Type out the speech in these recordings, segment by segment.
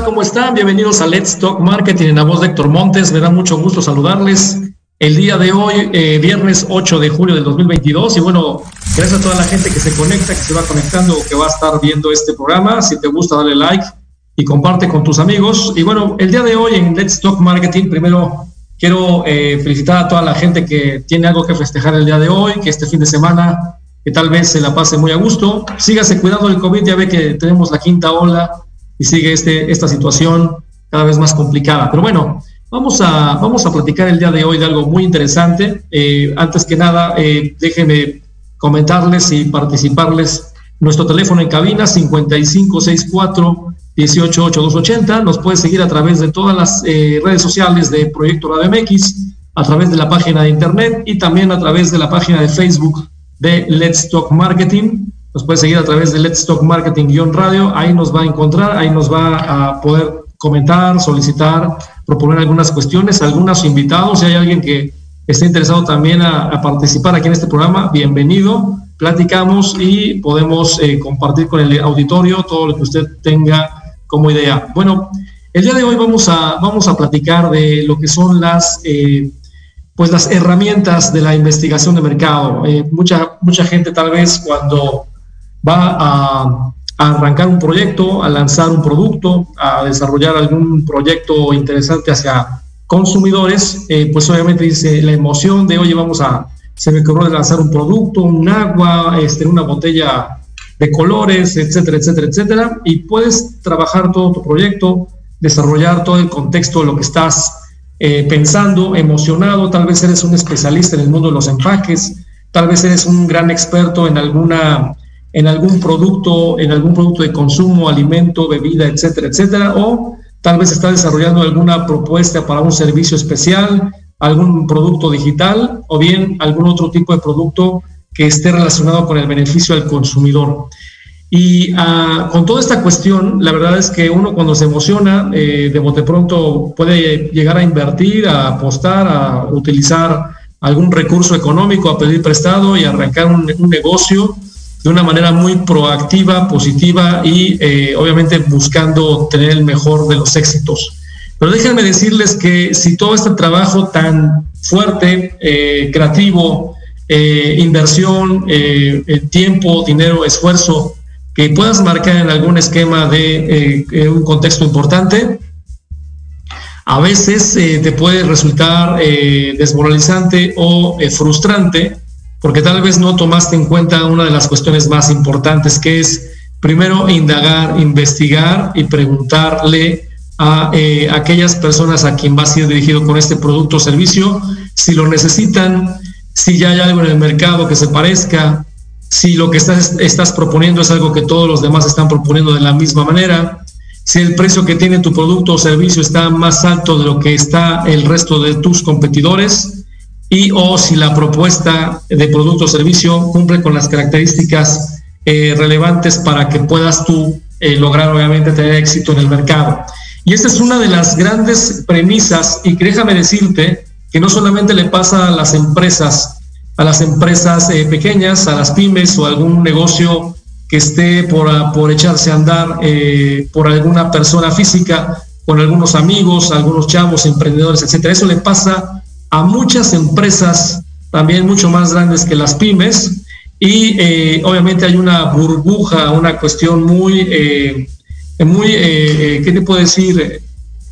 ¿Cómo están? Bienvenidos a Let's Talk Marketing en la voz de Héctor Montes. Me da mucho gusto saludarles el día de hoy, eh, viernes 8 de julio del 2022. Y bueno, gracias a toda la gente que se conecta, que se va conectando, que va a estar viendo este programa. Si te gusta, dale like y comparte con tus amigos. Y bueno, el día de hoy en Let's Talk Marketing, primero quiero eh, felicitar a toda la gente que tiene algo que festejar el día de hoy, que este fin de semana, que tal vez se la pase muy a gusto. Sígase cuidando del COVID, ya ve que tenemos la quinta ola y sigue este, esta situación cada vez más complicada. Pero bueno, vamos a, vamos a platicar el día de hoy de algo muy interesante. Eh, antes que nada, eh, déjenme comentarles y participarles nuestro teléfono en cabina 5564 188280. Nos puede seguir a través de todas las eh, redes sociales de Proyecto Radio a través de la página de internet y también a través de la página de Facebook de Let's Talk Marketing. Nos puede seguir a través de Let's Talk Marketing-radio. Ahí nos va a encontrar, ahí nos va a poder comentar, solicitar, proponer algunas cuestiones, algunos invitados. Si hay alguien que esté interesado también a, participar aquí en este programa, bienvenido. Platicamos y podemos eh, compartir con el auditorio todo lo que usted tenga como idea. Bueno, el día de hoy vamos a, vamos a platicar de lo que son las, eh, pues las herramientas de la investigación de mercado. Eh, mucha, mucha gente tal vez cuando va a, arrancar un proyecto, a lanzar un producto, a desarrollar algún proyecto interesante hacia consumidores, eh, pues obviamente dice la emoción de, oye, vamos a, se me ocurrió de lanzar un producto, un agua, este, una botella de colores, etcétera, etcétera, etcétera, y puedes trabajar todo tu proyecto, desarrollar todo el contexto de lo que estás eh, pensando, emocionado, tal vez eres un especialista en el mundo de los empaques, tal vez eres un gran experto en alguna en algún producto, en algún producto de consumo, alimento, bebida, etcétera, etcétera, o tal vez está desarrollando alguna propuesta para un servicio especial, algún producto digital o bien algún otro tipo de producto que esté relacionado con el beneficio al consumidor. Y ah, con toda esta cuestión, la verdad es que uno cuando se emociona, eh, de bote pronto puede llegar a invertir, a apostar, a utilizar algún recurso económico, a pedir prestado y arrancar un, un negocio de una manera muy proactiva, positiva y eh, obviamente buscando tener el mejor de los éxitos. Pero déjenme decirles que si todo este trabajo tan fuerte, eh, creativo, eh, inversión, tiempo, dinero, esfuerzo, que puedas marcar en algún esquema de un contexto importante, a veces te puede resultar desmoralizante o frustrante porque tal vez no tomaste en cuenta una de las cuestiones más importantes, que es primero indagar, investigar y preguntarle a eh, aquellas personas a quien va a ser dirigido con este producto o servicio si lo necesitan, si ya hay algo en el mercado que se parezca, si lo que estás, estás proponiendo es algo que todos los demás están proponiendo de la misma manera, si el precio que tiene tu producto o servicio está más alto de lo que está el resto de tus competidores, y o si la propuesta de producto o servicio cumple con las características eh, relevantes para que puedas tú eh, lograr obviamente tener éxito en el mercado. Y esta es una de las grandes premisas y déjame decirte que no solamente le pasa a las empresas, a las empresas eh, pequeñas, a las pymes o algún negocio que esté por, por echarse a andar por alguna persona física, con algunos amigos, algunos chavos, emprendedores, etcétera. Eso le pasa a muchas empresas también mucho más grandes que las pymes y eh, obviamente hay una burbuja, una cuestión muy, eh, muy eh, ¿qué te puedo decir?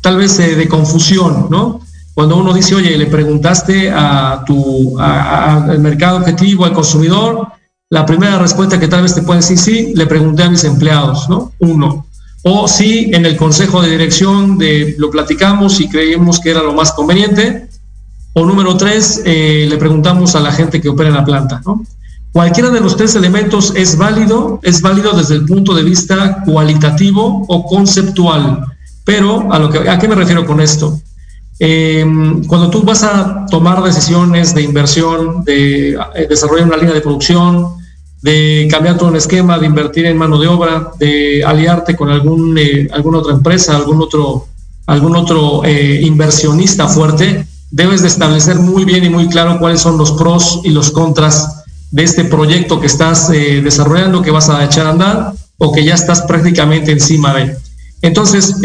Tal vez de confusión, ¿no? cuando uno dice, oye, le preguntaste a tu, al mercado objetivo, al consumidor, la primera respuesta que tal vez te puede decir, sí, le pregunté a mis empleados, ¿no? Uno. O sí, en el consejo de dirección de, lo platicamos y creímos que era lo más conveniente. O número tres, eh, le preguntamos a la gente que opera en la planta, ¿no? Cualquiera de los tres elementos es válido, es válido desde el punto de vista cualitativo o conceptual. Pero a lo que a qué me refiero con esto? Eh, cuando tú vas a tomar decisiones de inversión, de eh, desarrollar una línea de producción, de cambiar todo un esquema, de invertir en mano de obra, de aliarte con algún, eh, alguna otra empresa, algún otro, algún otro inversionista fuerte, debes de establecer muy bien y muy claro cuáles son los pros y los contras de este proyecto que estás desarrollando, que vas a echar a andar o que ya estás prácticamente encima de. Entonces,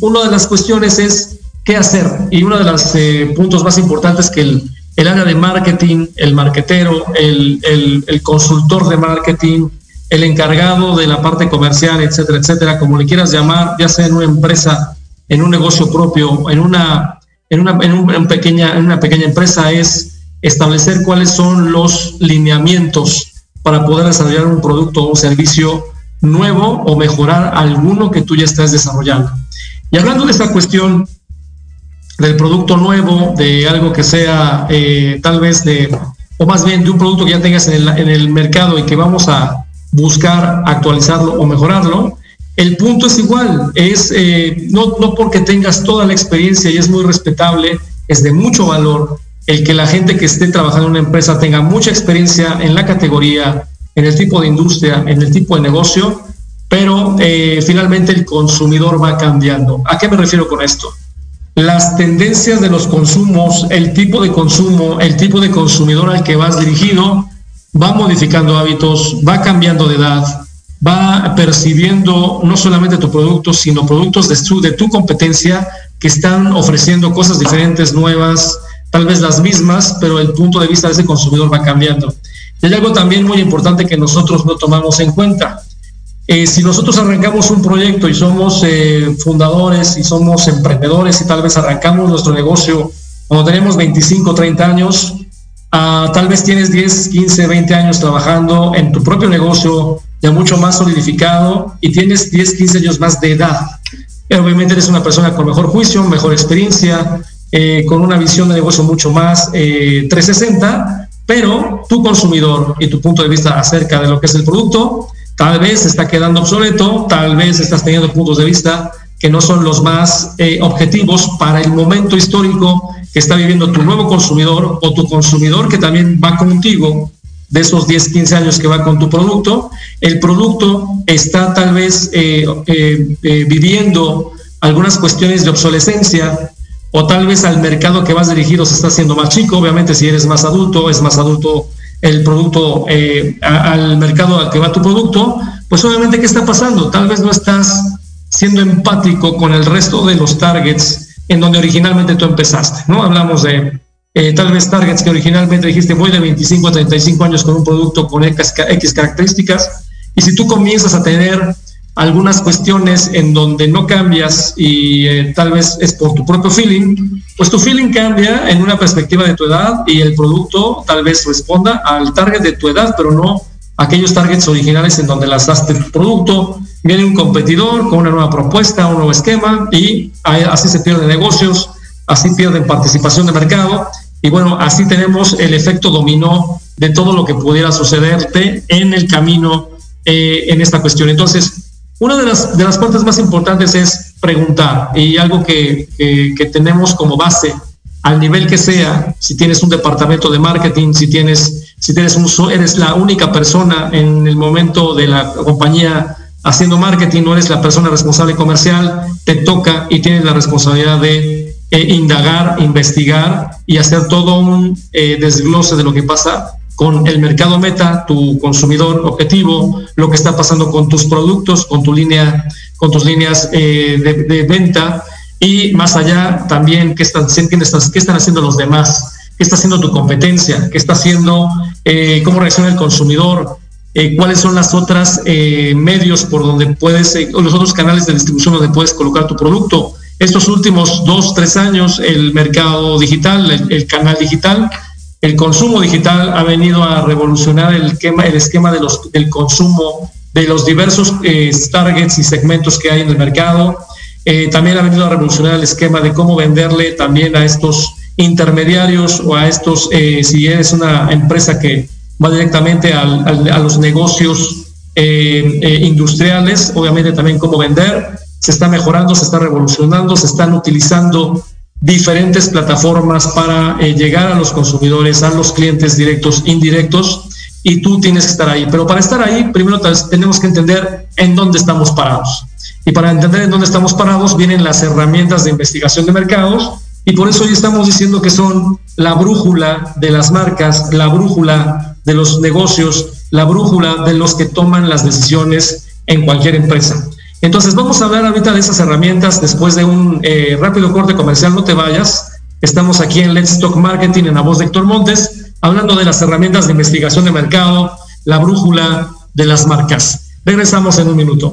una de las cuestiones es qué hacer. Y uno de los eh, puntos más importantes que el, el, área de marketing, el marketero, el, el, consultor de marketing, el encargado de la parte comercial, etcétera, etcétera, como le quieras llamar, ya sea en una empresa, en un negocio propio, en una, en una, en un, pequeña, en una pequeña empresa, es establecer cuáles son los lineamientos para poder desarrollar un producto o un servicio nuevo o mejorar alguno que tú ya estás desarrollando. Y hablando de esta cuestión, del producto nuevo, de algo que sea eh, tal vez de, o más bien de un producto que ya tengas en el, en el mercado y que vamos a buscar actualizarlo o mejorarlo, el punto es igual, es eh, no, no porque tengas toda la experiencia y es muy respetable, es de mucho valor el que la gente que esté trabajando en una empresa tenga mucha experiencia en la categoría, en el tipo de industria, en el tipo de negocio, pero eh, finalmente el consumidor va cambiando. ¿A qué me refiero con esto? las tendencias de los consumos, el tipo de consumo, el tipo de consumidor al que vas dirigido, va modificando hábitos, va cambiando de edad, va percibiendo no solamente tu producto, sino productos de tu, de tu competencia que están ofreciendo cosas diferentes, nuevas, tal vez las mismas, pero el punto de vista de ese consumidor va cambiando. Y hay algo también muy importante que nosotros no tomamos en cuenta. Eh, si nosotros arrancamos un proyecto y somos eh, fundadores y somos emprendedores y tal vez arrancamos nuestro negocio cuando tenemos 25, 30 años, ah, tal vez tienes 10, 15, 20 años trabajando en tu propio negocio ya mucho más solidificado y tienes 10, 15 años más de edad. obviamente eres una persona con mejor juicio, mejor experiencia, eh, con una visión de negocio mucho más 360, pero tu consumidor y tu punto de vista acerca de lo que es el producto Tal vez está quedando obsoleto, tal vez estás teniendo puntos de vista que no son los más eh, objetivos para el momento histórico que está viviendo tu nuevo consumidor o tu consumidor que también va contigo de esos 10, 15 años que va con tu producto. El producto está tal vez eh, eh, viviendo algunas cuestiones de obsolescencia o tal vez al mercado que vas dirigido se está haciendo más chico. Obviamente si eres más adulto, es más adulto el producto eh, al mercado al que va tu producto, pues obviamente ¿qué está pasando? Tal vez no estás siendo empático con el resto de los targets en donde originalmente tú empezaste, ¿no? Hablamos de eh, tal vez targets que originalmente dijiste voy de 25 a 35 años con un producto con X, características y si tú comienzas a tener algunas cuestiones en donde no cambias y eh, tal vez es por tu propio feeling, pues tu feeling cambia en una perspectiva de tu edad y el producto tal vez responda al target de tu edad, pero no aquellos targets originales en donde lanzaste tu producto. Viene un competidor con una nueva propuesta, un nuevo esquema y así se pierden negocios, así pierden participación de mercado y bueno, así tenemos el efecto dominó de todo lo que pudiera sucederte en el camino eh, en esta cuestión. Entonces, una de las, de las partes más importantes es preguntar y algo que, que, tenemos como base al nivel que sea, si tienes un departamento de marketing, si tienes, si tienes un, eres la única persona en el momento de la compañía haciendo marketing, no eres la persona responsable comercial, te toca y tienes la responsabilidad de eh, indagar, investigar y hacer todo un eh, desglose de lo que pasa con el mercado meta, tu consumidor objetivo, lo que está pasando con tus productos, con tu línea, con tus líneas eh, de, venta y más allá también qué están, qué están haciendo los demás, qué está haciendo tu competencia, qué está haciendo, eh, cómo reacciona el consumidor, eh, cuáles son las otras medios por donde puedes, o los otros canales de distribución donde puedes colocar tu producto Estos últimos dos, tres años, el mercado digital, el, canal digital, el consumo digital ha venido a revolucionar el esquema, el esquema de los, del consumo de los diversos eh, targets y segmentos que hay en el mercado. Eh, también ha venido a revolucionar el esquema de cómo venderle también a estos intermediarios o a estos, eh, si eres una empresa que va directamente a los negocios industriales, obviamente también cómo vender se está mejorando, se está revolucionando, se están utilizando diferentes plataformas para eh, llegar a los consumidores, a los clientes directos, indirectos, y tú tienes que estar ahí. Pero para estar ahí, primero tenemos que entender en dónde estamos parados. Y para entender en dónde estamos parados, vienen las herramientas de investigación de mercados, y por eso hoy estamos diciendo que son la brújula de las marcas, la brújula de los negocios, la brújula de los que toman las decisiones en cualquier empresa. Entonces vamos a hablar ahorita de esas herramientas después de un eh, rápido corte comercial, no te vayas. Estamos aquí en Let's Talk Marketing en la voz de Héctor Montes, hablando de las herramientas de investigación de mercado, la brújula de las marcas. Regresamos en un minuto.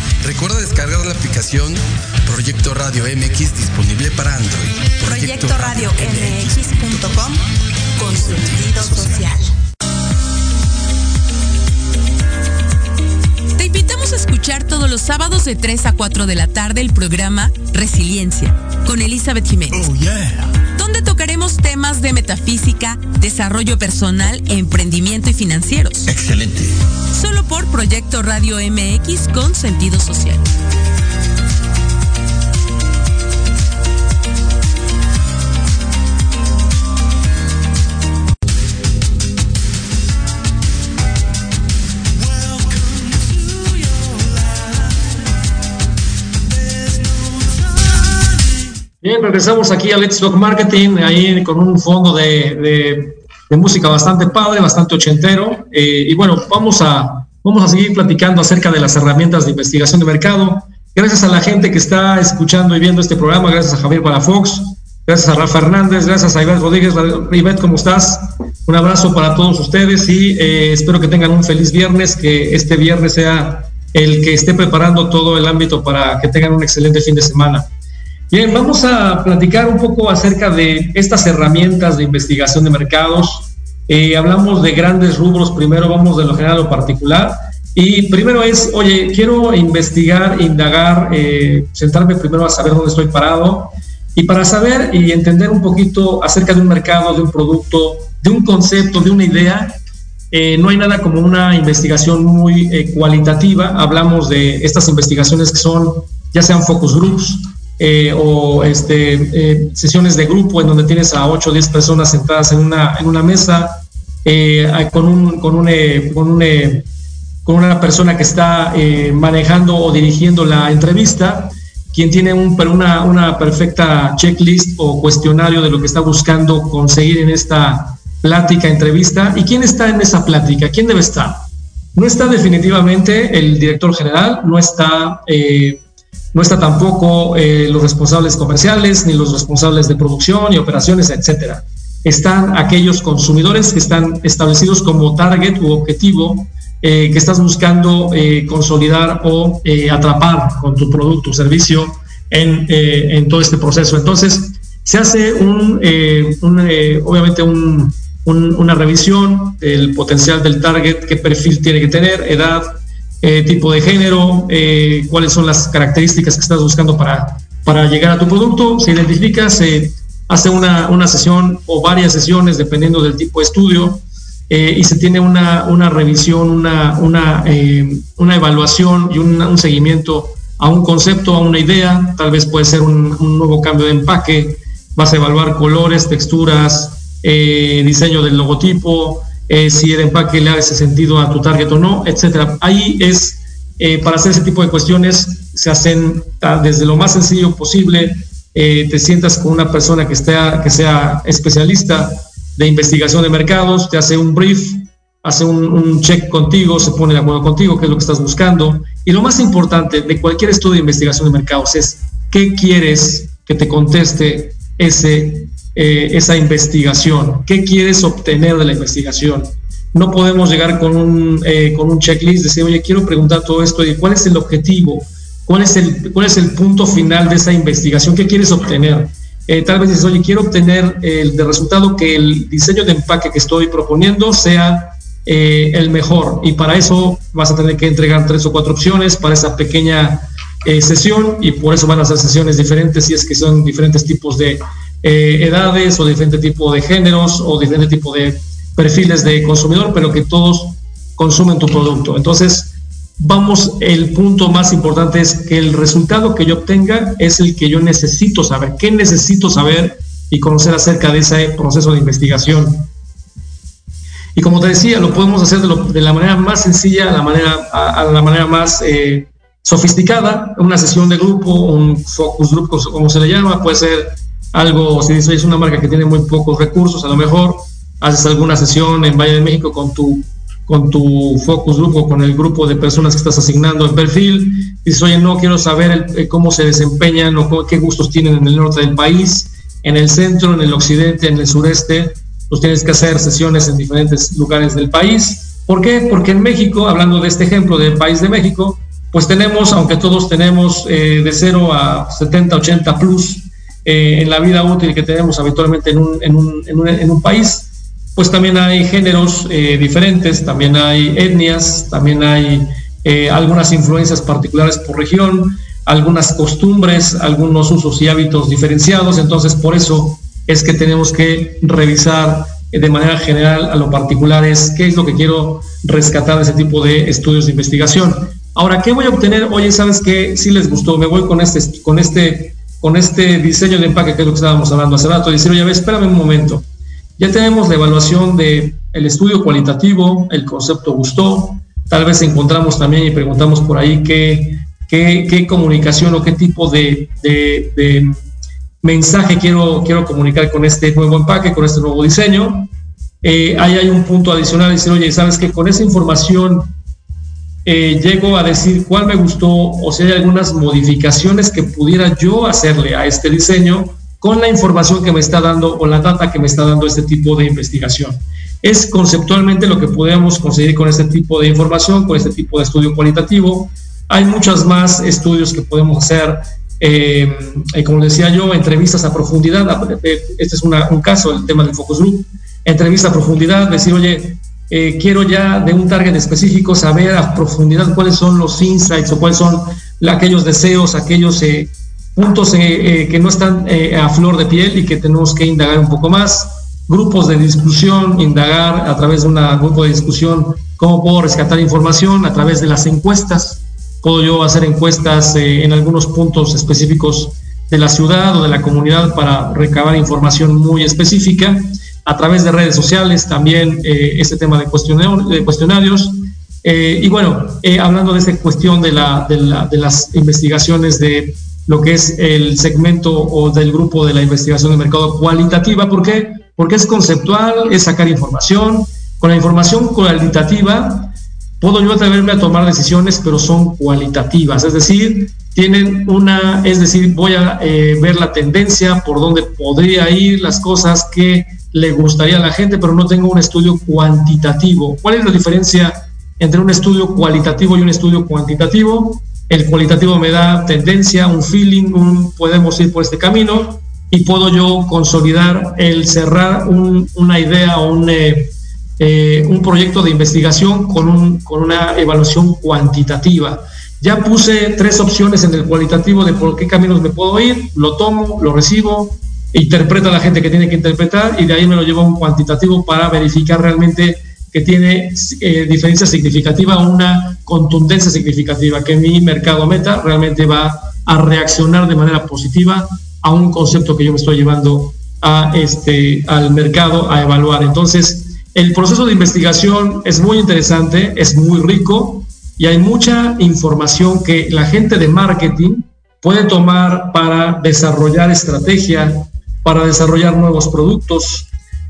Recuerda descargar la aplicación Proyecto Radio MX disponible para Android. Proyecto, Radio MX.com con sentido social. Te invitamos a escuchar todos los sábados de 3 a 4 de la tarde el programa Resiliencia con Elizabeth Jiménez. Oh, yeah donde tocaremos temas de metafísica, desarrollo personal, emprendimiento y financieros. Excelente. Solo por Proyecto Radio MX con sentido social. Bien, regresamos aquí a Let's Talk Marketing, ahí con un fondo de, música bastante padre, bastante ochentero. Eh, y bueno, vamos a, vamos a seguir platicando acerca de las herramientas de investigación de mercado. Gracias a la gente que está escuchando y viendo este programa, gracias a Javier Palafox, gracias a Rafa Hernández, gracias a Ivette Rodríguez. Ivette, ¿cómo estás? Un abrazo para todos ustedes y eh, espero que tengan un feliz viernes, que este viernes sea el que esté preparando todo el ámbito para que tengan un excelente fin de semana. Bien, vamos a platicar un poco acerca de estas herramientas de investigación de mercados. Eh, hablamos de grandes rubros, primero vamos de lo general a lo particular. Y primero es, oye, quiero investigar, indagar, eh, sentarme primero a saber dónde estoy parado. Y para saber y entender un poquito acerca de un mercado, de un producto, de un concepto, de una idea, eh, no hay nada como una investigación muy cualitativa. Hablamos de estas investigaciones que son ya sean focus groups, eh, o este, eh, sesiones de grupo en donde tienes a 8 o 10 personas sentadas en una, en una mesa eh, con, un, con, un, con, un, con una persona que está manejando o dirigiendo la entrevista, quien tiene un, una, una perfecta checklist o cuestionario de lo que está buscando conseguir en esta plática, entrevista, y quién está en esa plática, quién debe estar. No está definitivamente el director general, no está No está tampoco eh, los responsables comerciales, ni los responsables de producción y operaciones, etcétera. Están aquellos consumidores que están establecidos como target u objetivo eh, que estás buscando eh, consolidar o atrapar con tu producto o servicio en, todo este proceso. Entonces, se hace un, obviamente una revisión del potencial del target, qué perfil tiene que tener, edad, eh, tipo de género, eh, cuáles son las características que estás buscando para, para llegar a tu producto. Se identifica, se hace una, una sesión o varias sesiones dependiendo del tipo de estudio eh, y se tiene una, una revisión, una, una, una evaluación y un seguimiento a un concepto, a una idea, tal vez puede ser un, un nuevo cambio de empaque, vas a evaluar colores, texturas, diseño del logotipo, eh, si el empaque le hace sentido a tu target o no, etcétera. Ahí es, eh, para hacer ese tipo de cuestiones, se hacen desde lo más sencillo posible, eh, te sientas con una persona que, esté, que sea especialista de investigación de mercados, te hace un brief, hace un, un, check contigo, se pone de acuerdo contigo, qué es lo que estás buscando. Y lo más importante de cualquier estudio de investigación de mercados es qué quieres que te conteste ese eh, esa investigación? ¿Qué quieres obtener de la investigación? No podemos llegar con un, eh, con un checklist, decir, oye, quiero preguntar todo esto y cuál es el objetivo, cuál es el, cuál es el punto final de esa investigación, qué quieres obtener. Eh, tal vez dices, oye, quiero obtener el de resultado que el diseño de empaque que estoy proponiendo sea el mejor y para eso vas a tener que entregar tres o cuatro opciones para esa pequeña sesión y por eso van a ser sesiones diferentes si es que son diferentes tipos de eh, edades o diferente tipo de géneros o diferente tipo de perfiles de consumidor, pero que todos consumen tu producto. Entonces, vamos, el punto más importante es que el resultado que yo obtenga es el que yo necesito saber. ¿Qué necesito saber y conocer acerca de ese proceso de investigación? Y como te decía, lo podemos hacer de, la manera más sencilla a la manera, a, la manera más eh, sofisticada, una sesión de grupo, un focus group, como se le llama, puede ser algo, si es una marca que tiene muy pocos recursos, a lo mejor haces alguna sesión en Valle de México con tu, con tu focus group o con el grupo de personas que estás asignando el perfil, dices, oye, no quiero saber eh, cómo se desempeñan o qué gustos tienen en el norte del país, en el centro, en el occidente, en el sureste, pues tienes que hacer sesiones en diferentes lugares del país. ¿Por qué? Porque en México, hablando de este ejemplo del país de México, pues tenemos, aunque todos tenemos eh, de 0 a 70, 80 plus eh, en la vida útil que tenemos habitualmente en un, país, pues también hay géneros eh, diferentes, también hay etnias, también hay eh, algunas influencias particulares por región, algunas costumbres, algunos usos y hábitos diferenciados, entonces por eso es que tenemos que revisar de manera general a lo particular es qué es lo que quiero rescatar de ese tipo de estudios de investigación. Ahora, ¿qué voy a obtener? Oye, ¿sabes qué? Si les gustó, me voy con este, con este con este diseño de empaque, que es lo que estábamos hablando hace rato, decir, oye, espérame un momento, ya tenemos la evaluación del el estudio cualitativo, el concepto gustó, tal vez encontramos también y preguntamos por ahí qué, qué, qué comunicación o qué tipo de, de, mensaje quiero, quiero comunicar con este nuevo empaque, con este nuevo diseño. Eh, ahí hay un punto adicional, decir, oye, ¿sabes que Con esa información eh, llego a decir cuál me gustó o si hay algunas modificaciones que pudiera yo hacerle a este diseño con la información que me está dando o la data que me está dando este tipo de investigación. Es conceptualmente lo que podemos conseguir con este tipo de información, con este tipo de estudio cualitativo. Hay muchos más estudios que podemos hacer, eh, eh, como decía yo, entrevistas a profundidad. Este es un caso, el tema del focus group. Entrevista a profundidad, decir, oye, eh, quiero ya de un target específico saber a profundidad cuáles son los insights o cuáles son aquellos deseos, aquellos eh, puntos eh, que no están a flor de piel y que tenemos que indagar un poco más. Grupos de discusión, indagar a través de un grupo de discusión cómo puedo rescatar información a través de las encuestas. Puedo yo hacer encuestas en algunos puntos específicos de la ciudad o de la comunidad para recabar información muy específica a través de redes sociales, también eh, este tema de, de cuestionarios. Eh, y bueno, eh, hablando de esta cuestión de, la, de, la, de, las investigaciones de lo que es el segmento o del grupo de la investigación de mercado cualitativa, ¿por qué? Porque es conceptual, es sacar información. Con la información cualitativa puedo yo atreverme a tomar decisiones, pero son cualitativas, es decir, tienen una, es decir, voy a eh, ver la tendencia, por dónde podría ir, las cosas que le gustaría a la gente, pero no tengo un estudio cuantitativo. ¿Cuál es la diferencia entre un estudio cualitativo y un estudio cuantitativo? El cualitativo me da tendencia, un feeling, podemos ir por este camino y puedo yo consolidar el cerrar una idea o un, eh, eh, un proyecto de investigación con, con una evaluación cuantitativa. Ya puse tres opciones en el cualitativo de por qué caminos me puedo ir, lo tomo, lo recibo, interpreta la gente que tiene que interpretar y de ahí me lo llevo a un cuantitativo para verificar realmente que tiene eh, diferencia significativa una contundencia significativa, que mi mercado meta realmente va a reaccionar de manera positiva a un concepto que yo me estoy llevando a este, al mercado a evaluar. Entonces, el proceso de investigación es muy interesante, es muy rico, y hay mucha información que la gente de marketing puede tomar para desarrollar estrategia, para desarrollar nuevos productos,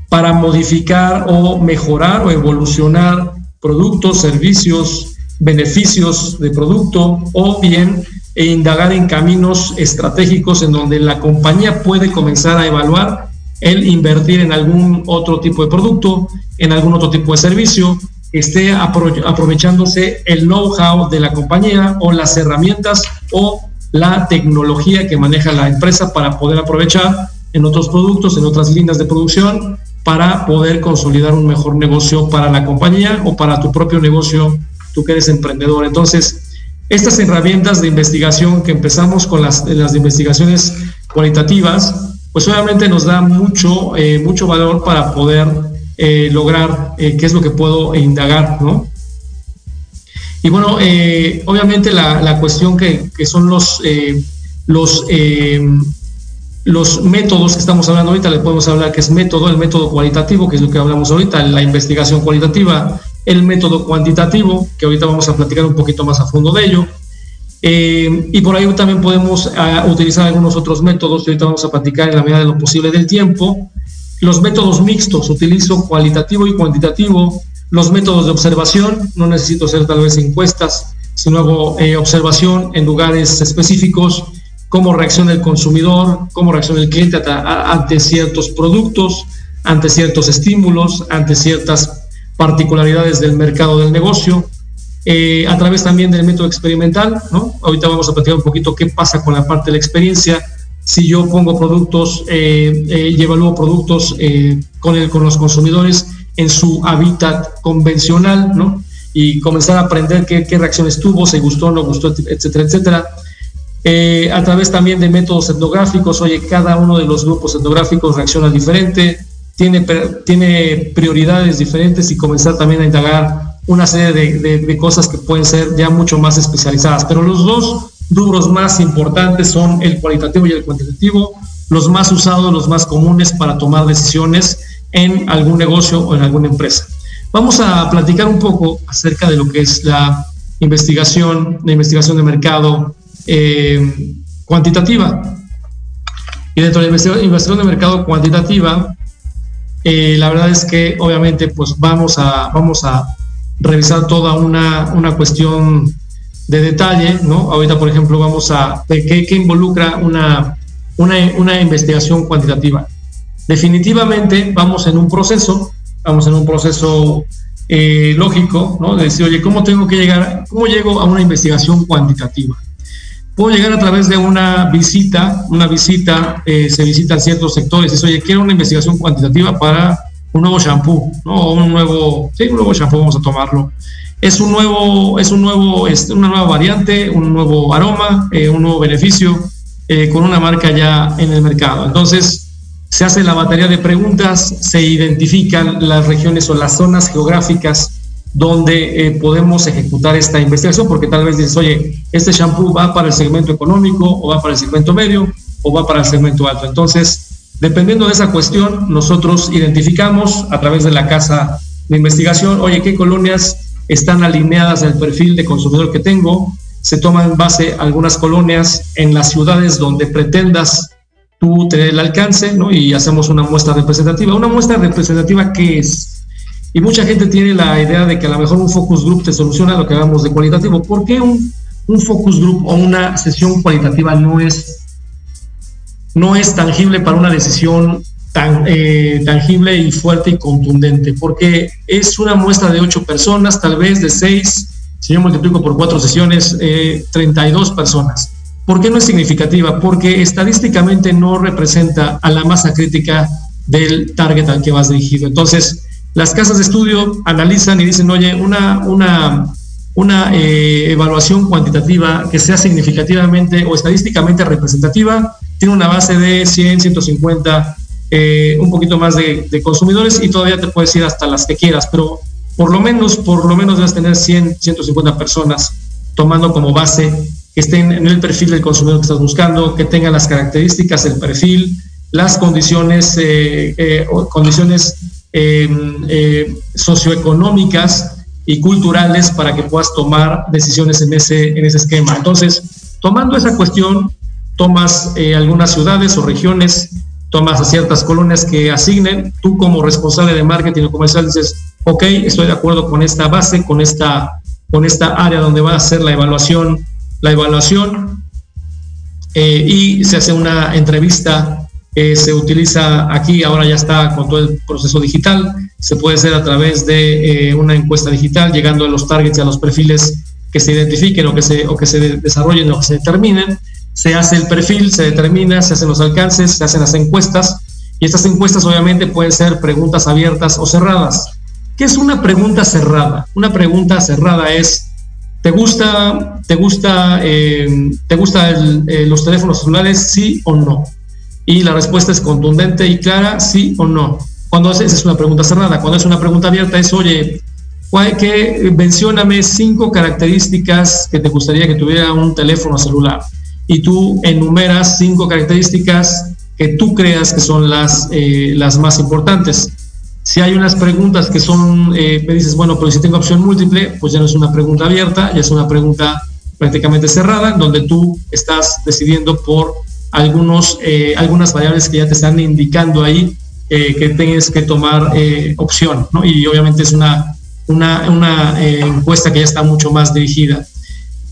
para modificar o mejorar o evolucionar productos, servicios, beneficios de producto o bien e indagar en caminos estratégicos en donde la compañía puede comenzar a evaluar el invertir en algún otro tipo de producto, en algún otro tipo de servicio esté aprovechándose el know-how de la compañía o las herramientas o la tecnología que maneja la empresa para poder aprovechar en otros productos, en otras líneas de producción, para poder consolidar un mejor negocio para la compañía o para tu propio negocio, tú que eres emprendedor. Entonces, estas herramientas de investigación que empezamos con las, las investigaciones cualitativas, pues obviamente nos da mucho, eh, mucho valor para poder eh, lograr eh, qué es lo que puedo indagar, ¿no? Y bueno, eh, obviamente la, cuestión que, son los, los, los métodos que estamos hablando ahorita, le podemos hablar que es método, el método cualitativo, que es lo que hablamos ahorita, la investigación cualitativa, el método cuantitativo, que ahorita vamos a platicar un poquito más a fondo de ello. y por ahí también podemos ah, utilizar algunos otros métodos que ahorita vamos a platicar en la medida de lo posible del tiempo. Los métodos mixtos, utilizo cualitativo y cuantitativo. Los métodos de observación, no necesito hacer tal vez encuestas, sino hago eh, observación en lugares específicos, cómo reacciona el consumidor, cómo reacciona el cliente ante ciertos productos, ante ciertos estímulos, ante ciertas particularidades del mercado del negocio. Eh, a través también del método experimental, ¿no? Ahorita vamos a platicar un poquito qué pasa con la parte de la experiencia, si yo pongo productos eh, eh, y evalúo productos eh, con, el, con los consumidores en su hábitat convencional, ¿no? Y comenzar a aprender qué, qué reacciones tuvo, si gustó, no gustó, etcétera, etcétera. a través también de métodos etnográficos, oye, cada uno de los grupos etnográficos reacciona diferente, tiene, tiene prioridades diferentes y comenzar también a indagar una serie de, de cosas que pueden ser ya mucho más especializadas. Pero los dos rubros más importantes son el cualitativo y el cuantitativo, los más usados, los más comunes para tomar decisiones en algún negocio o en alguna empresa. Vamos a platicar un poco acerca de lo que es la investigación, la investigación de mercado eh, cuantitativa. Y dentro de la investigación de mercado cuantitativa, eh, la verdad es que obviamente pues vamos a, vamos a revisar toda una, una cuestión de detalle, ¿no? Ahorita, por ejemplo, vamos a qué, involucra una, una, investigación cuantitativa. Definitivamente vamos en un proceso, vamos en un proceso eh, lógico, ¿no? De decir, oye, ¿cómo tengo que llegar, cómo llego a una investigación cuantitativa? Puedo llegar a través de una visita, una visita, eh, se visitan ciertos sectores, dice, oye, quiero una investigación cuantitativa para un nuevo shampoo, ¿no? O un nuevo, sí, un nuevo shampoo, vamos a tomarlo es un nuevo, es un nuevo, es una nueva variante, un nuevo aroma, eh, un nuevo beneficio eh, con una marca ya en el mercado. Entonces, se hace la batería de preguntas, se identifican las regiones o las zonas geográficas donde eh, podemos ejecutar esta investigación, porque tal vez dices, oye, este shampoo va para el segmento económico, o va para el segmento medio, o va para el segmento alto. Entonces, dependiendo de esa cuestión, nosotros identificamos a través de la casa de investigación, oye, qué colonias están alineadas al perfil de consumidor que tengo, se toman en base algunas colonias en las ciudades donde pretendas tú tener el alcance, ¿no? Y hacemos una muestra representativa. ¿Una muestra representativa qué es? Y mucha gente tiene la idea de que a lo mejor un focus group te soluciona lo que hablamos de cualitativo. ¿Por qué un, un focus group o una sesión cualitativa no es, no es tangible para una decisión tan, eh, tangible y fuerte y contundente, porque es una muestra de ocho personas, tal vez de seis, si yo multiplico por cuatro sesiones, eh, 32 personas. ¿Por qué no es significativa? Porque estadísticamente no representa a la masa crítica del target al que vas dirigido. Entonces, las casas de estudio analizan y dicen, oye, una, una, una eh, evaluación cuantitativa que sea significativamente o estadísticamente representativa tiene una base de 100, 150, eh, un poquito más de, consumidores y todavía te puedes ir hasta las que quieras, pero por lo menos, por lo menos debes tener 100, 150 personas tomando como base que estén en el perfil del consumidor que estás buscando, que tengan las características del perfil, las condiciones, eh, eh, condiciones em, socioeconómicas y culturales para que puedas tomar decisiones en ese, en ese esquema. Entonces, tomando esa cuestión, tomas algunas ciudades o regiones, tomas a ciertas colonias que asignen, tú como responsable de marketing o comercial dices, ok, estoy de acuerdo con esta base, con esta, con esta área donde va a ser la evaluación la evaluación eh, y se hace una entrevista que se utiliza aquí, ahora ya está con todo el proceso digital, se puede hacer a través de eh, una encuesta digital, llegando a los targets y a los perfiles que se identifiquen o que se, o que se desarrollen o que se determinen, se hace el perfil, se determina, se hacen los alcances, se hacen las encuestas, y estas encuestas obviamente pueden ser preguntas abiertas o cerradas. ¿Qué es una pregunta cerrada? Una pregunta cerrada es, ¿Te gusta, te gusta, eh, te gusta eh, los teléfonos celulares, sí o no? Y la respuesta es contundente y clara, sí o no. Cuando es, es una pregunta cerrada, cuando es una pregunta abierta es, oye, que mencióname cinco características que te gustaría que tuviera un teléfono celular. Y tú enumeras cinco características que tú creas que son las, eh, las más importantes. Si hay unas preguntas que son, eh, me dices, bueno, pero si tengo opción múltiple, pues ya no es una pregunta abierta, ya es una pregunta prácticamente cerrada, donde tú estás decidiendo por algunos, eh, algunas variables que ya te están indicando ahí eh, que tienes que tomar opción, ¿no? Y obviamente es una, una, una encuesta que ya está mucho más dirigida.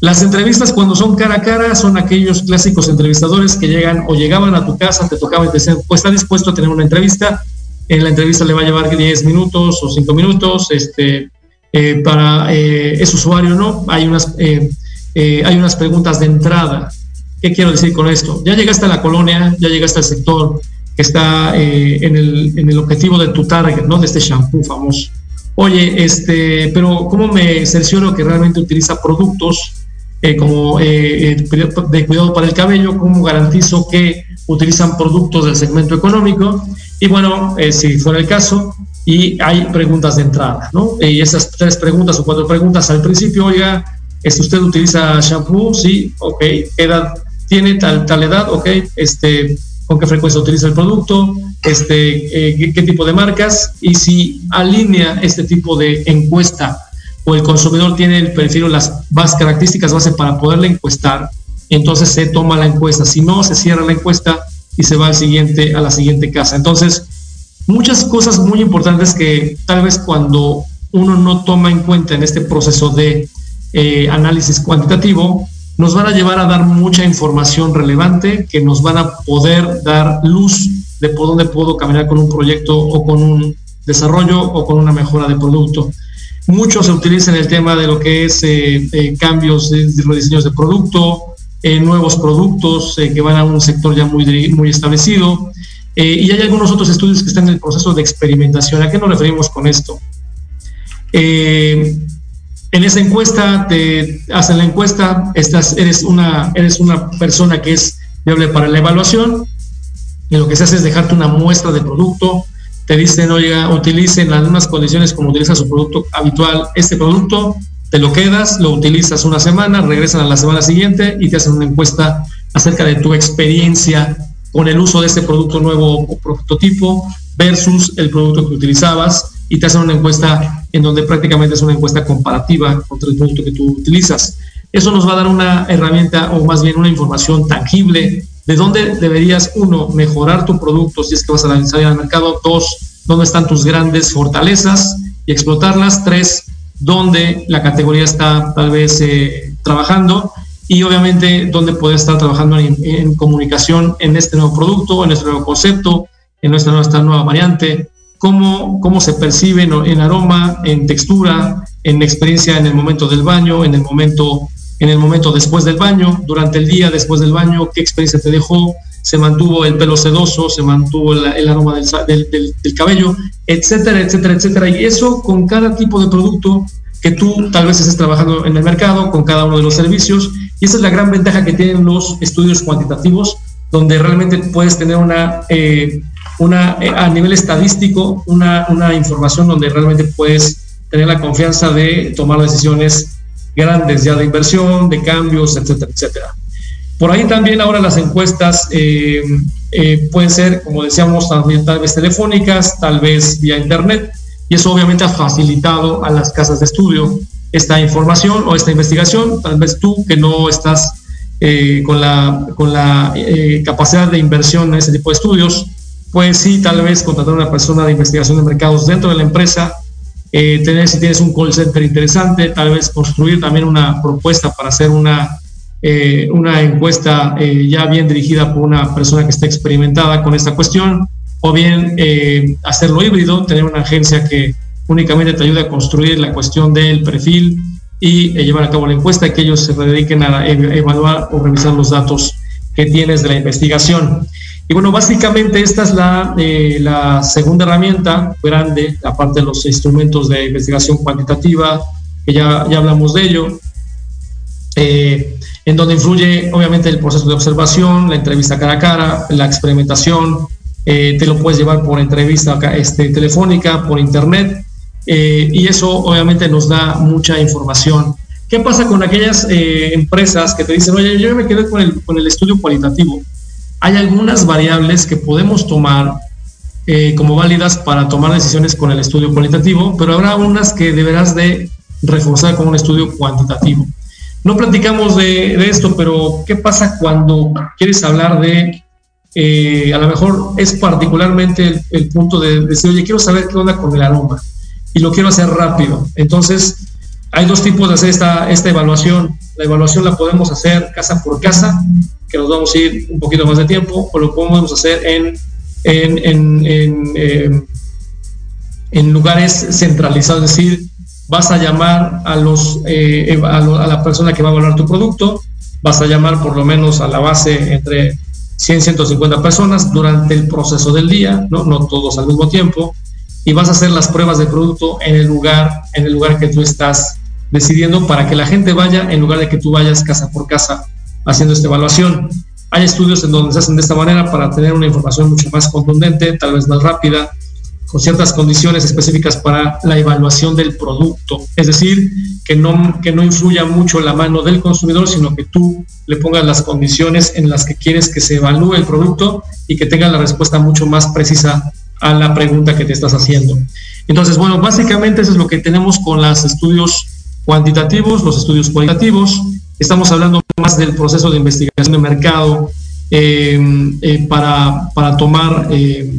Las entrevistas cuando son cara a cara son aquellos clásicos entrevistadores que llegan o llegaban a tu casa, te tocaban y te decían, pues está dispuesto a tener una entrevista, en la entrevista le va a llevar 10 minutos o 5 minutos, este, eh, para eh, ese usuario, ¿no? Hay unas, eh, hay unas preguntas de entrada. ¿Qué quiero decir con esto? Ya llegaste a la colonia, ya llegaste al sector que está en el, en, el, objetivo de tu target, ¿no? De este shampoo famoso. Oye, este, pero ¿cómo me cercioro que realmente utiliza productos como de cuidado para el cabello? ¿Cómo garantizo que utilizan productos del segmento económico? Y bueno, eh, si fuera el caso, y hay preguntas de entrada, ¿no? Y esas tres preguntas o cuatro preguntas al principio, oiga, este, ¿usted utiliza shampoo? Sí, ok. ¿Qué edad tiene? Tal, tal edad, ok. Este, ¿Con qué frecuencia utiliza el producto? Este, eh, ¿qué, tipo de marcas? Y si alinea este tipo de encuesta o el consumidor tiene el perfil o las más características base para poderle encuestar, entonces se toma la encuesta. Si no, se cierra la encuesta y se va al siguiente, a la siguiente casa. Entonces, muchas cosas muy importantes que tal vez cuando uno no toma en cuenta en este proceso de eh, análisis cuantitativo, nos van a llevar a dar mucha información relevante que nos van a poder dar luz de por dónde puedo caminar con un proyecto o con un desarrollo o con una mejora de producto. Mucho se utiliza en el tema de lo que es eh, eh, cambios de, de rediseños de producto, eh, nuevos productos que van a un sector ya muy, muy establecido. Y hay algunos otros estudios que están en el proceso de experimentación. ¿A qué nos referimos con esto? en esa encuesta, te hacen la encuesta, estás, eres, una, eres una persona que es viable para la evaluación, y lo que se hace es dejarte una muestra de producto, te dicen, oiga, utilicen las mismas condiciones como utiliza su producto habitual, este producto, te lo quedas, lo utilizas una semana, regresan a la semana siguiente y te hacen una encuesta acerca de tu experiencia con el uso de este producto nuevo o prototipo versus el producto que utilizabas y te hacen una encuesta en donde prácticamente es una encuesta comparativa contra el producto que tú utilizas. Eso nos va a dar una herramienta o más bien una información tangible de dónde deberías, uno, mejorar tu producto si es que vas a lanzar al mercado, dos, dónde están tus grandes fortalezas y explotarlas, tres, donde la categoría está tal vez eh, trabajando y obviamente dónde puedes estar trabajando en, comunicación en este nuevo producto, en este nuevo concepto, en nuestra, nuestra nueva variante, cómo, cómo se percibe en, aroma, en textura, en experiencia en el momento del baño, en el momento, en el momento después del baño, durante el día después del baño, qué experiencia te dejó, se mantuvo el pelo sedoso, se mantuvo el, aroma del, cabello, etcétera, etcétera, etcétera. Y eso con cada tipo de producto que tú tal vez estés trabajando en el mercado, con cada uno de los servicios. Y esa es la gran ventaja que tienen los estudios cuantitativos, donde realmente puedes tener una, eh, una eh, a nivel estadístico, una, una información donde realmente puedes tener la confianza de tomar decisiones grandes ya de inversión, de cambios, etcétera, etcétera. Por ahí también ahora las encuestas eh, eh, pueden ser, como decíamos, también tal vez telefónicas, tal vez vía internet, y eso obviamente ha facilitado a las casas de estudio esta información o esta investigación. Tal vez tú que no estás eh, con la, con la capacidad de inversión en ese tipo de estudios, pues sí, tal vez contratar a una persona de investigación de mercados dentro de la empresa, tener si tienes un call center interesante, tal vez construir también una propuesta para hacer una eh, una encuesta eh, ya bien dirigida por una persona que está experimentada con esta cuestión, o bien eh, hacerlo híbrido, tener una agencia que únicamente te ayude a construir la cuestión del perfil y llevar a cabo la encuesta que ellos se dediquen a evaluar o revisar los datos que tienes de la investigación. Y bueno, básicamente esta es la, la segunda herramienta grande, aparte de los instrumentos de investigación cuantitativa, que ya, ya hablamos de ello. Eh, en donde influye obviamente el proceso de observación, la entrevista cara a cara, la experimentación, eh, te lo puedes llevar por entrevista este, telefónica, por internet, eh, y eso obviamente nos da mucha información. ¿Qué pasa con aquellas eh, empresas que te dicen, oye, yo me quedé con el, con el estudio cualitativo? Hay algunas variables que podemos tomar como válidas para tomar decisiones con el estudio cualitativo, pero habrá unas que deberás de reforzar con un estudio cuantitativo. No platicamos de, esto, pero ¿qué pasa cuando quieres hablar de, eh, a lo mejor es particularmente el, punto de, decir, oye, quiero saber qué onda con el aroma y lo quiero hacer rápido. Entonces, hay dos tipos de hacer esta, esta evaluación. La evaluación la podemos hacer casa por casa, que nos vamos a ir un poquito más de tiempo, o lo podemos hacer en, en, en, eh, en lugares centralizados, es decir, vas a llamar a, los, eh, a, la persona que va a evaluar tu producto, vas a llamar por lo menos a la base entre 100, 150 personas durante el proceso del día, ¿no? no todos al mismo tiempo, y vas a hacer las pruebas de producto en el lugar, en el lugar que tú estás decidiendo para que la gente vaya en lugar de que tú vayas casa por casa haciendo esta evaluación. Hay estudios en donde se hacen de esta manera para tener una información mucho más contundente, tal vez más rápida, con ciertas condiciones específicas para la evaluación del producto. Es decir, que no, que no influya mucho la mano del consumidor, sino que tú le pongas las condiciones en las que quieres que se evalúe el producto y que tenga la respuesta mucho más precisa a la pregunta que te estás haciendo. Entonces, bueno, básicamente eso es lo que tenemos con los estudios cuantitativos, los estudios cualitativos. Estamos hablando más del proceso de investigación de mercado eh, eh, para, para, tomar... Eh,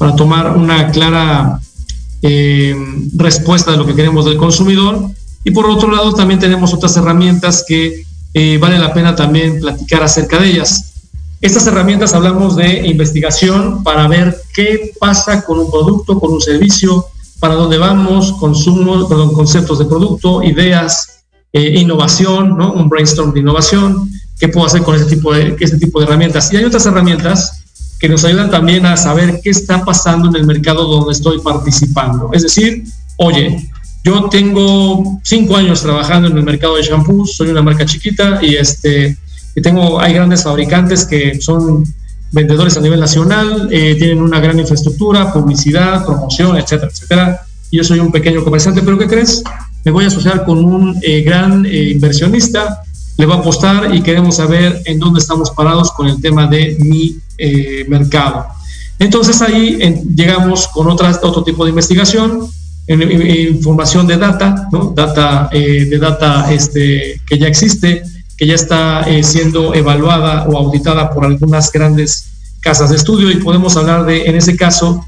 para tomar una clara eh, respuesta de lo que queremos del consumidor. Y por otro lado, también tenemos otras herramientas que eh, vale la pena también platicar acerca de ellas. Estas herramientas hablamos de investigación para ver qué pasa con un producto, con un servicio, para dónde vamos, consumo, perdón, conceptos de producto, ideas, eh, innovación, ¿no? un brainstorm de innovación, qué puedo hacer con este tipo de, tipo de herramientas. Y hay otras herramientas que nos ayudan también a saber qué está pasando en el mercado donde estoy participando. Es decir, oye, yo tengo cinco años trabajando en el mercado de shampoos, soy una marca chiquita y este, tengo, hay grandes fabricantes que son vendedores a nivel nacional, eh, tienen una gran infraestructura, publicidad, promoción, etcétera, etcétera. Y yo soy un pequeño comerciante, pero ¿qué crees? Me voy a asociar con un eh, gran eh, inversionista le va a apostar y queremos saber en dónde estamos parados con el tema de mi eh, mercado. Entonces ahí llegamos con otras, otro tipo de investigación, información de data, ¿no? data de data este, que ya existe, que ya está siendo evaluada o auditada por algunas grandes casas de estudio y podemos hablar de, en ese caso,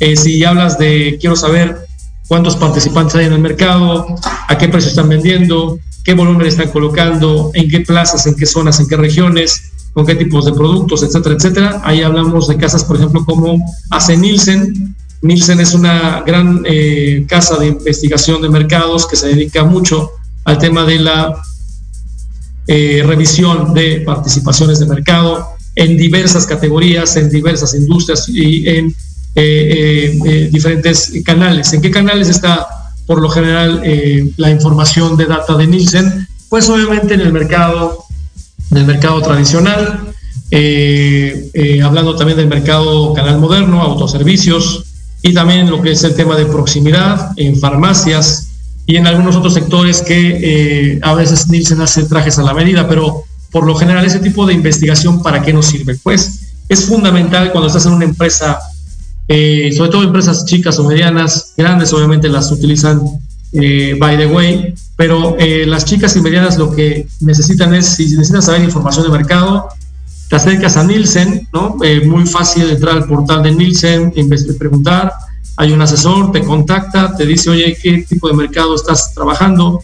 si hablas de, quiero saber cuántos participantes hay en el mercado, a qué precio están vendiendo, qué volumen están colocando, en qué plazas, en qué zonas, en qué regiones, con qué tipos de productos, etcétera, etcétera. Ahí hablamos de casas, por ejemplo, como hace Nielsen. Nielsen es una gran eh, casa de investigación de mercados que se dedica mucho al tema de la eh, revisión de participaciones de mercado en diversas categorías, en diversas industrias y en diferentes canales. ¿En qué canales está por lo general la información de data de Nielsen? Pues obviamente en el mercado, en el mercado tradicional, hablando también del mercado canal moderno, autoservicios, y también lo que es el tema de proximidad en farmacias y en algunos otros sectores que eh, a veces Nielsen hace trajes a la medida, pero por lo general ese tipo de investigación, ¿para qué nos sirve? Pues es fundamental cuando estás en una empresa, eh, sobre todo empresas chicas o medianas, grandes obviamente las utilizan eh, by the way, pero las chicas y medianas lo que necesitan es, si necesitan saber información de mercado, te acercas a Nielsen, ¿no? Eh, muy fácil entrar al portal de Nielsen, preguntar, hay un asesor, te contacta, te dice, oye, ¿qué tipo de mercado estás trabajando?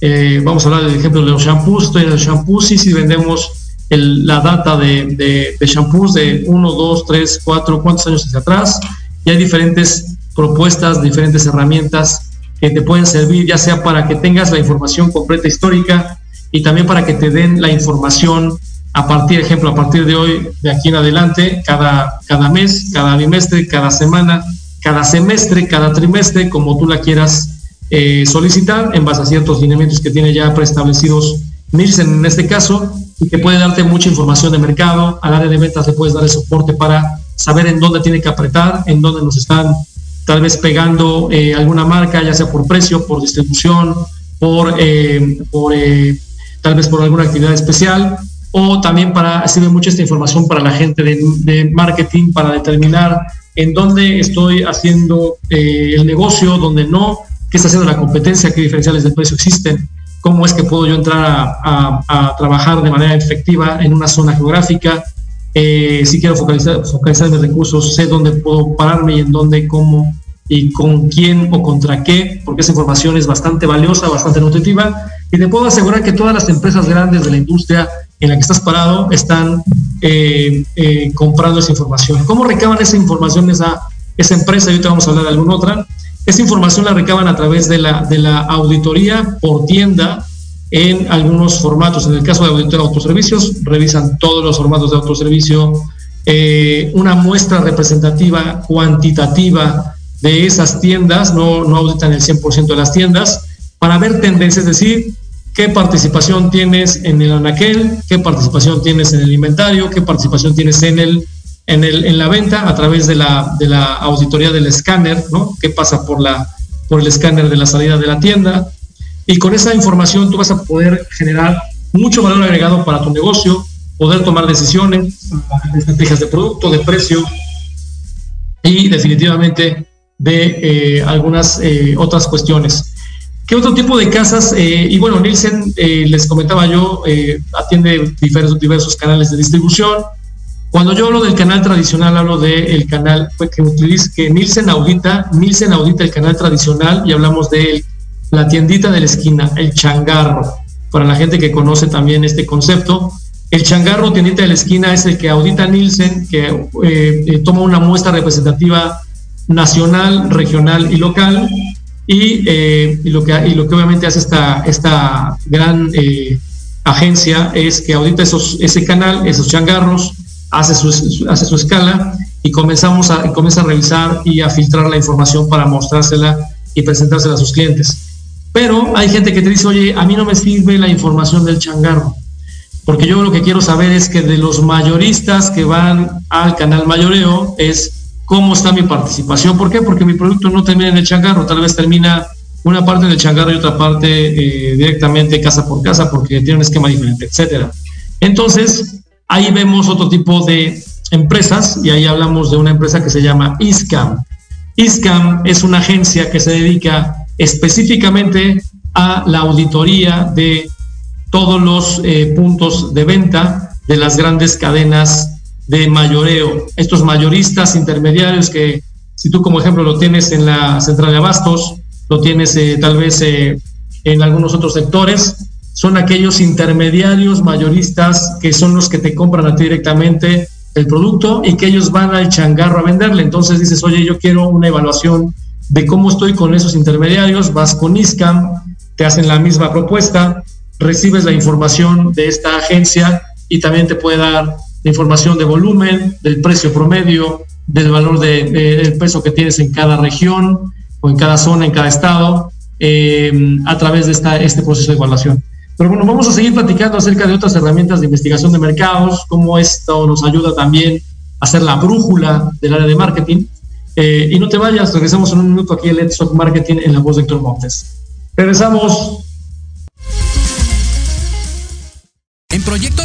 Eh, vamos a hablar del ejemplo de los shampoos, estoy en el shampoo, sí, sí vendemos la data de, de, shampoos de 1, 2, 3, 4, cuántos años hacia atrás, y hay diferentes propuestas, diferentes herramientas que te pueden servir, ya sea para que tengas la información completa histórica y también para que te den la información a partir, ejemplo, a partir de hoy, de aquí en adelante, cada, cada mes, cada bimestre, cada semana, cada semestre, cada trimestre, como tú la quieras eh, solicitar, en base a ciertos lineamientos que tiene ya preestablecidos Nielsen en este caso, y que puede darte mucha información de mercado. Al área de ventas le puedes dar el soporte para saber en dónde tiene que apretar, en dónde nos están tal vez pegando eh, alguna marca, ya sea por precio, por distribución, por, eh, por tal vez por alguna actividad especial o también para, sirve mucho esta información para la gente de, marketing para determinar en dónde estoy haciendo eh, el negocio, dónde no, qué está haciendo la competencia, qué diferenciales de precio existen, cómo es que puedo yo entrar a, trabajar de manera efectiva en una zona geográfica, eh, si quiero focalizar, focalizar mis recursos, sé dónde puedo pararme y en dónde, cómo y con quién o contra qué, porque esa información es bastante valiosa, bastante nutritiva. Y te puedo asegurar que todas las empresas grandes de la industria en la que estás parado están eh, eh, comprando esa información. ¿Cómo recaban esa información esa, esa empresa? Y ahorita vamos a hablar de alguna otra. Esa información la recaban a través de la, de la auditoría por tienda en algunos formatos. En el caso de auditoría de autoservicios, revisan todos los formatos de autoservicio, eh, una muestra representativa cuantitativa de esas tiendas, no, no auditan el 100% de las tiendas, para ver tendencias, es decir, qué participación tienes en el anaquel, qué participación tienes en el inventario, qué participación tienes en el en, el, en la venta a través de la, de la auditoría del escáner, ¿no? ¿Qué pasa por, la, por el escáner de la salida de la tienda? Y con esa información tú vas a poder generar mucho valor agregado para tu negocio, poder tomar decisiones, estrategias de producto, de precio y definitivamente de eh, algunas eh, otras cuestiones. ¿Qué otro tipo de casas? Eh, y bueno, Nielsen, eh, les comentaba yo, eh, atiende diversos, diversos canales de distribución. Cuando yo hablo del canal tradicional, hablo del canal pues, que utiliza, que Nielsen audita, Nielsen audita el canal tradicional y hablamos de la tiendita de la esquina, el changarro. Para la gente que conoce también este concepto, el changarro tiendita de la esquina es el que audita Nielsen, que toma una muestra representativa nacional, regional y local eh, y, lo, que, y lo que obviamente hace esta, esta gran eh, agencia es que audita esos, ese canal, esos changarros, hace su, hace su escala y comenzamos a, comienza a revisar y a filtrar la información para mostrársela y presentársela a sus clientes. Pero hay gente que te dice, oye, a mí no me sirve la información del changarro, porque yo lo que quiero saber es que de los mayoristas que van al canal mayoreo es cómo está mi participación. ¿Por qué? Porque mi producto no termina en el changarro, tal vez termina una parte del changarro y otra parte eh, directamente casa por casa porque tiene un esquema diferente, etcétera. Entonces, ahí vemos otro tipo de empresas y ahí hablamos de una empresa que se llama ISCAM. ISCAM es una agencia que se dedica específicamente a la auditoría de todos los eh, puntos de venta de las grandes cadenas de mayoreo. Estos mayoristas intermediarios que si tú como ejemplo lo tienes en la central de abastos, lo tienes eh, tal vez eh, en algunos otros sectores, son aquellos intermediarios mayoristas que son los que te compran a ti directamente el producto y que ellos van al changarro a venderle. Entonces dices, oye, yo quiero una evaluación de cómo estoy con esos intermediarios, vas con ISCAM, te hacen la misma propuesta, recibes la información de esta agencia y también te puede dar la información de volumen, del precio promedio, del valor del peso que tienes en cada región o en cada zona, en cada estado, eh, a través de esta, este proceso de evaluación. Pero bueno, vamos a seguir platicando acerca de otras herramientas de investigación de mercados, cómo esto nos ayuda también a hacer la brújula del área de marketing. Eh, y no te vayas, regresamos en un minuto aquí en Let's Talk Marketing en la voz de Héctor Montes. Regresamos. En Proyecto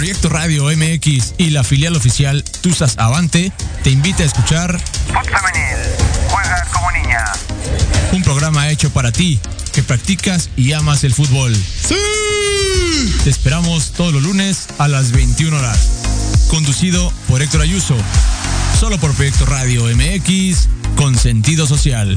Proyecto Radio MX y la filial oficial Tusas Avante te invita a escuchar juega como niña. Un programa hecho para ti, que practicas y amas el fútbol. ¡Sí! Te esperamos todos los lunes a las 21 horas. Conducido por Héctor Ayuso. Solo por Proyecto Radio MX con sentido social.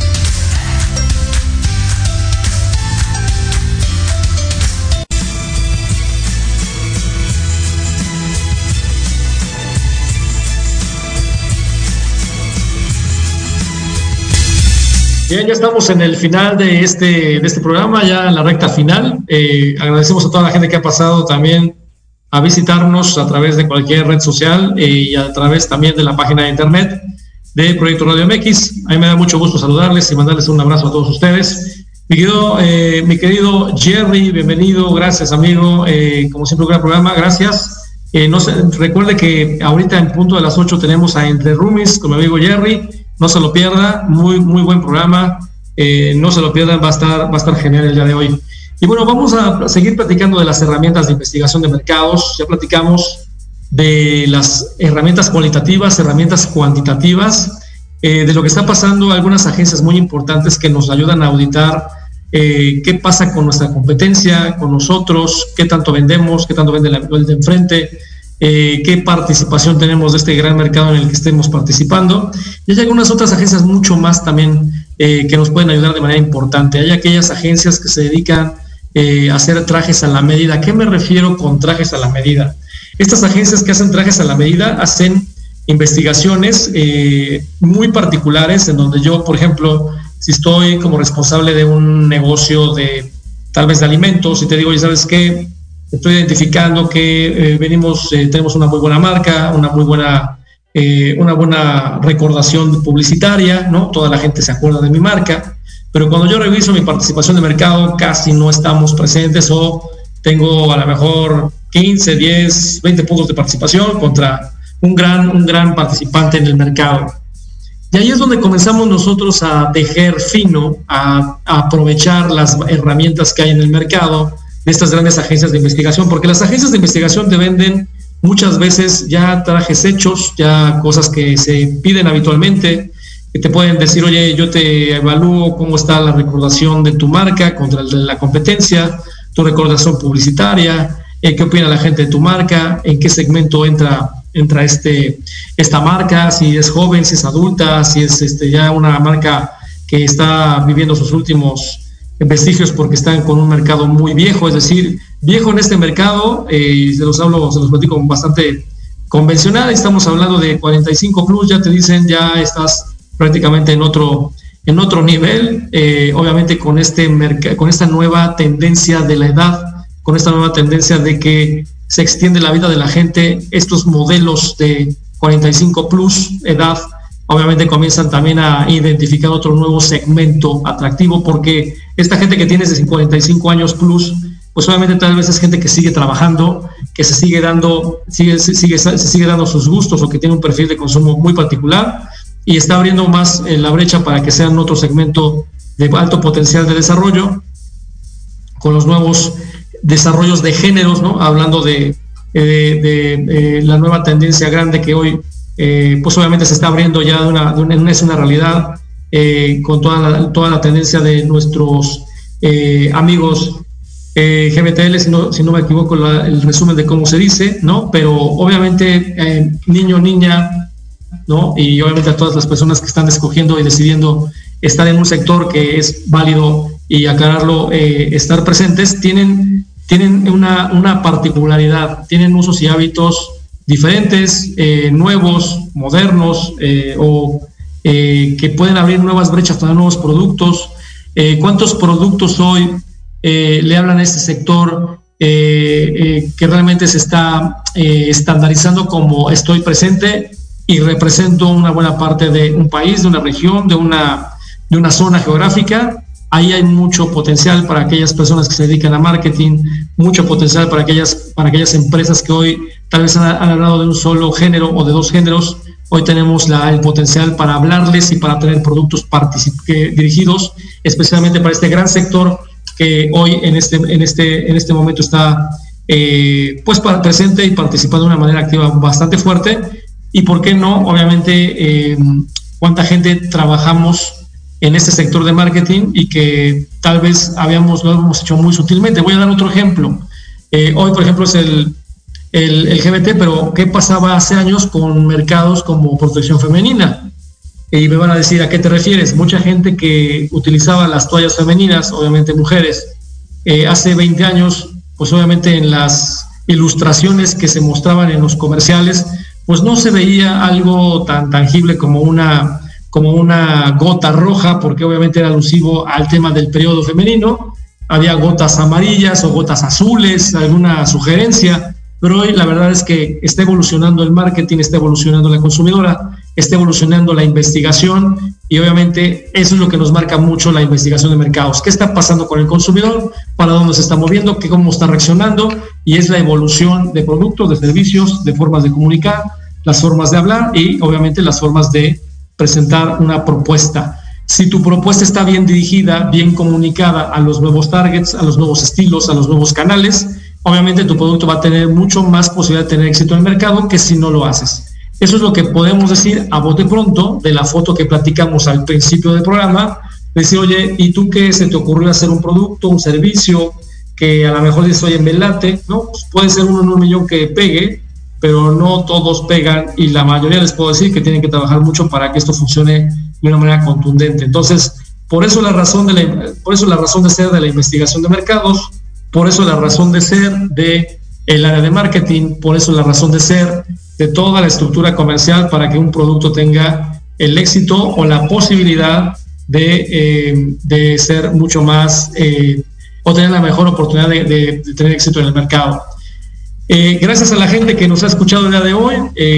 Bien, ya estamos en el final de este, de este programa, ya en la recta final. Eh, agradecemos a toda la gente que ha pasado también a visitarnos a través de cualquier red social eh, y a través también de la página de internet de Proyecto Radio MX. A mí me da mucho gusto saludarles y mandarles un abrazo a todos ustedes. Mi querido, eh, mi querido Jerry, bienvenido, gracias amigo, como siempre un gran programa, gracias. no se, recuerde que ahorita en punto de las 8 tenemos a Entre Rumis con mi amigo Jerry no se lo pierda, muy, muy buen programa. Eh, no se lo pierdan, va a, estar, va a estar genial el día de hoy. Y bueno, vamos a seguir platicando de las herramientas de investigación de mercados. Ya platicamos de las herramientas cualitativas, herramientas cuantitativas, eh, de lo que está pasando algunas agencias muy importantes que nos ayudan a auditar eh, qué pasa con nuestra competencia, con nosotros, qué tanto vendemos, qué tanto vende el de enfrente, eh, qué participación tenemos de este gran mercado en el que estemos participando. Y hay algunas otras agencias mucho más también eh, que nos pueden ayudar de manera importante. Hay aquellas agencias que se dedican eh, a hacer trajes a la medida. ¿A qué me refiero con trajes a la medida? Estas agencias que hacen trajes a la medida hacen investigaciones muy particulares en donde yo, por ejemplo, si estoy como responsable de un negocio de tal vez de alimentos y te digo, ya sabes qué, estoy identificando que eh, venimos, eh, tenemos una muy buena marca, una muy buena, eh, una buena recordación publicitaria, ¿no? Toda la gente se acuerda de mi marca, pero cuando yo reviso mi participación de mercado, casi no estamos presentes o tengo a lo mejor 15, 10, 20 puntos de participación contra un gran, un gran participante en el mercado. Y ahí es donde comenzamos nosotros a tejer fino, a, a aprovechar las herramientas que hay en el mercado, de estas grandes agencias de investigación, porque las agencias de investigación te venden muchas veces ya trajes hechos, ya cosas que se piden habitualmente, que te pueden decir, oye, yo te evalúo cómo está la recordación de tu marca contra la competencia, tu recordación publicitaria, eh, qué opina la gente de tu marca, en qué segmento entra entra este, esta marca, si es joven, si es adulta, si es este, ya una marca que está viviendo sus últimos vestigios porque están con un mercado muy viejo, es decir, viejo en este mercado, eh, y se los hablo, se los platico bastante convencional, estamos hablando de 45 plus, ya te dicen, ya estás prácticamente en otro, en otro nivel, eh, obviamente con, este con esta nueva tendencia de la edad, con esta nueva tendencia de que se extiende la vida de la gente, estos modelos de 45 plus edad, obviamente comienzan también a identificar otro nuevo segmento atractivo, porque esta gente que tiene de 45 años plus, pues obviamente tal vez es gente que sigue trabajando, que se sigue dando, sigue, sigue, se sigue dando sus gustos o que tiene un perfil de consumo muy particular y está abriendo más eh, la brecha para que sean otro segmento de alto potencial de desarrollo con los nuevos desarrollos de géneros, ¿no? Hablando de, de, la nueva tendencia grande que hoy, eh, pues obviamente se está abriendo ya de una, de una es una realidad eh, con toda la, toda la tendencia de nuestros amigos eh, GBTL, si no, si no me equivoco, el resumen de cómo se dice, ¿no? Pero obviamente, eh, niño, niña, ¿no? Y obviamente a todas las personas que están escogiendo y decidiendo estar en un sector que es válido y aclararlo, eh, estar presentes, tienen, tienen una, una, particularidad, tienen usos y hábitos diferentes, eh, nuevos, modernos, o que pueden abrir nuevas brechas para nuevos productos. ¿Cuántos productos hoy eh, le hablan a este sector eh, eh, que realmente se está estandarizando como estoy presente y represento una buena parte de un país, de una región, de una, de una zona geográfica. Ahí hay mucho potencial para aquellas personas que se dedican a marketing, mucho potencial para aquellas, para aquellas empresas que hoy tal vez han, hablado de un solo género o de dos géneros. Hoy tenemos la, el potencial para hablarles y para tener productos dirigidos especialmente para este gran sector que hoy en este, en este, en este momento está eh, pues presente y participando de una manera activa bastante fuerte. Y por qué no, obviamente, eh, cuánta gente trabajamos en este sector de marketing y que tal vez habíamos, lo hemos hecho muy sutilmente. Voy a dar otro ejemplo. Eh, hoy, por ejemplo, es el, el, GBT, pero ¿qué pasaba hace años con mercados como protección femenina? y me van a decir a qué te refieres. Mucha gente que utilizaba las toallas femeninas, obviamente mujeres, eh, hace 20 años, pues obviamente en las ilustraciones que se mostraban en los comerciales, pues no se veía algo tan tangible como una, como una gota roja, porque obviamente era alusivo al tema del periodo femenino. Había gotas amarillas o gotas azules, alguna sugerencia, pero hoy la verdad es que está evolucionando el marketing, está evolucionando la consumidora está evolucionando la investigación y obviamente eso es lo que nos marca mucho la investigación de mercados. ¿Qué está pasando con el consumidor? ¿Para dónde se está moviendo? ¿Qué, ¿Cómo está reaccionando? Y es la evolución de productos, de servicios, de formas de comunicar, las formas de hablar y obviamente las formas de presentar una propuesta. Si tu propuesta está bien dirigida, bien comunicada a los nuevos targets, a los nuevos estilos, a los nuevos canales, obviamente tu producto va a tener mucho más posibilidad de tener éxito en el mercado que si no lo haces. Eso es lo que podemos decir a bote pronto de la foto que platicamos al principio del programa. Decir, oye, ¿y tú qué se te ocurrió hacer un producto, un servicio que a lo mejor dices, oye, me late, ¿no? Pues puede ser uno en un millón que pegue, pero no todos pegan y la mayoría les puedo decir que tienen que trabajar mucho para que esto funcione de una manera contundente. Entonces, por eso la razón de la, por eso la razón de ser de la investigación de mercados, por eso la razón de ser de el área de marketing, por eso la razón de ser de toda la estructura comercial para que un producto tenga el éxito o la posibilidad de, eh, ser mucho más eh, o tener la mejor oportunidad de, tener éxito en el mercado. Eh, gracias a la gente que nos ha escuchado el día de hoy,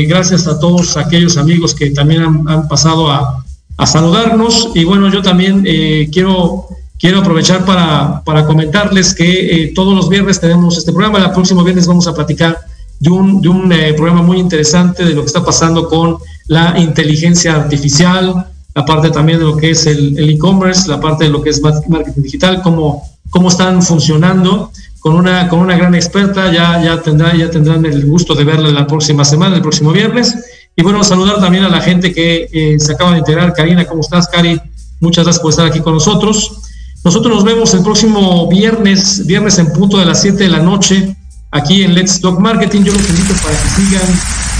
gracias a todos aquellos amigos que también han, pasado a, saludarnos. Y bueno, yo también quiero, quiero aprovechar para, para comentarles que todos los viernes tenemos este programa, el próximo viernes vamos a platicar de un, de un eh, programa muy interesante de lo que está pasando con la inteligencia artificial, la parte también de lo que es el e-commerce, la parte de lo que es marketing digital, cómo, cómo están funcionando con una, con una gran experta, ya, ya, tendrá, ya tendrán el gusto de verla la próxima semana, el próximo viernes. Y bueno, saludar también a la gente que eh, se acaba de integrar. Karina, ¿cómo estás, Cari? Muchas gracias por estar aquí con nosotros. Nosotros nos vemos el próximo viernes, viernes en punto de las 7 de la noche, aquí en Let's Talk Marketing. Yo los invito para que sigan,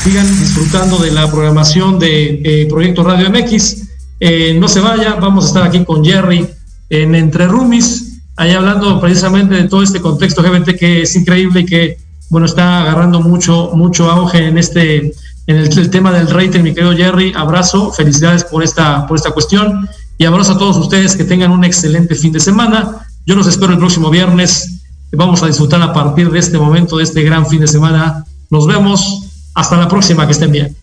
sigan disfrutando de la programación de eh, Proyecto Radio MX. Eh, no se vaya, vamos a estar aquí con Jerry en Entre Rumis, ahí hablando precisamente de todo este contexto GBT que es increíble y que, bueno, está agarrando mucho, mucho auge en este, en el, tema del rating, mi querido Jerry. Abrazo, felicidades por esta, por esta cuestión y abrazo a todos ustedes que tengan un excelente fin de semana. Yo los espero el próximo viernes. Vamos a disfrutar a partir de este momento, de este gran fin de semana. Nos vemos. Hasta la próxima. Que estén bien.